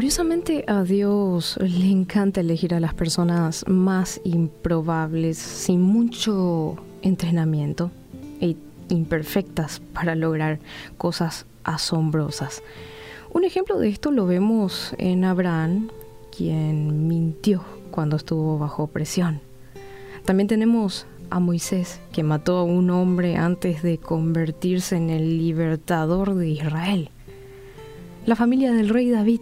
Curiosamente a Dios le encanta elegir a las personas más improbables, sin mucho entrenamiento e imperfectas para lograr cosas asombrosas. Un ejemplo de esto lo vemos en Abraham, quien mintió cuando estuvo bajo presión. También tenemos a Moisés, que mató a un hombre antes de convertirse en el libertador de Israel. La familia del rey David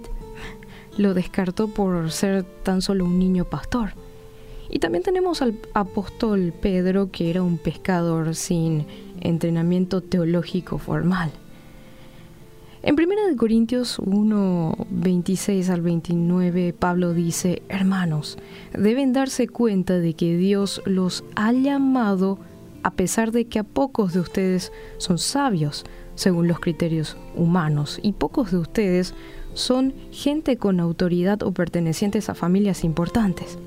lo descartó por ser tan solo un niño pastor. Y también tenemos al apóstol Pedro, que era un pescador sin entrenamiento teológico formal. En 1 Corintios 1, 26 al 29, Pablo dice, hermanos, deben darse cuenta de que Dios los ha llamado a pesar de que a pocos de ustedes son sabios según los criterios humanos y pocos de ustedes son gente con autoridad o pertenecientes a familias importantes.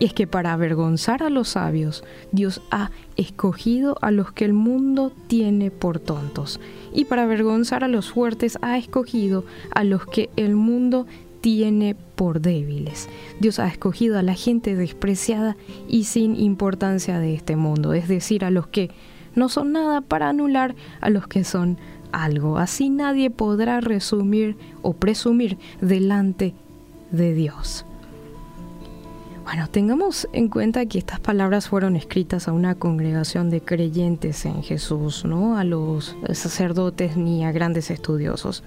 Y es que para avergonzar a los sabios, Dios ha escogido a los que el mundo tiene por tontos. Y para avergonzar a los fuertes, ha escogido a los que el mundo tiene por débiles. Dios ha escogido a la gente despreciada y sin importancia de este mundo, es decir, a los que no son nada para anular a los que son algo. Así nadie podrá resumir o presumir delante de Dios. Bueno, tengamos en cuenta que estas palabras fueron escritas a una congregación de creyentes en Jesús, no a los sacerdotes ni a grandes estudiosos.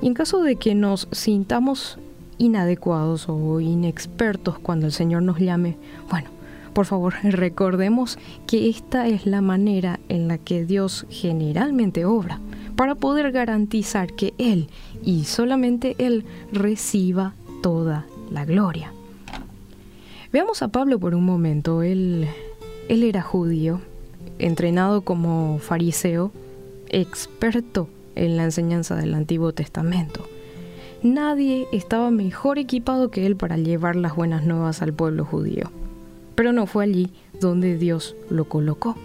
Y en caso de que nos sintamos inadecuados o inexpertos cuando el Señor nos llame, bueno, por favor recordemos que esta es la manera en la que Dios generalmente obra, para poder garantizar que Él y solamente Él reciba toda la gloria. Veamos a Pablo por un momento. Él, él era judío, entrenado como fariseo, experto en la enseñanza del Antiguo Testamento. Nadie estaba mejor equipado que él para llevar las buenas nuevas al pueblo judío. Pero no fue allí donde Dios lo colocó,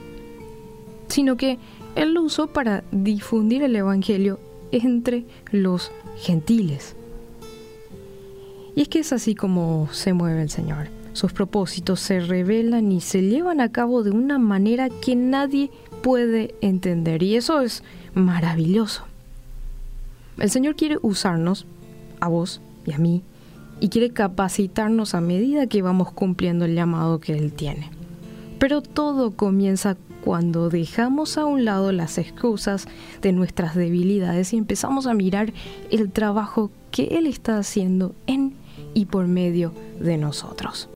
sino que él lo usó para difundir el Evangelio entre los gentiles. Y es que es así como se mueve el Señor. Sus propósitos se revelan y se llevan a cabo de una manera que nadie puede entender. Y eso es maravilloso. El Señor quiere usarnos, a vos y a mí, y quiere capacitarnos a medida que vamos cumpliendo el llamado que Él tiene. Pero todo comienza cuando dejamos a un lado las excusas de nuestras debilidades y empezamos a mirar el trabajo que Él está haciendo en y por medio de nosotros.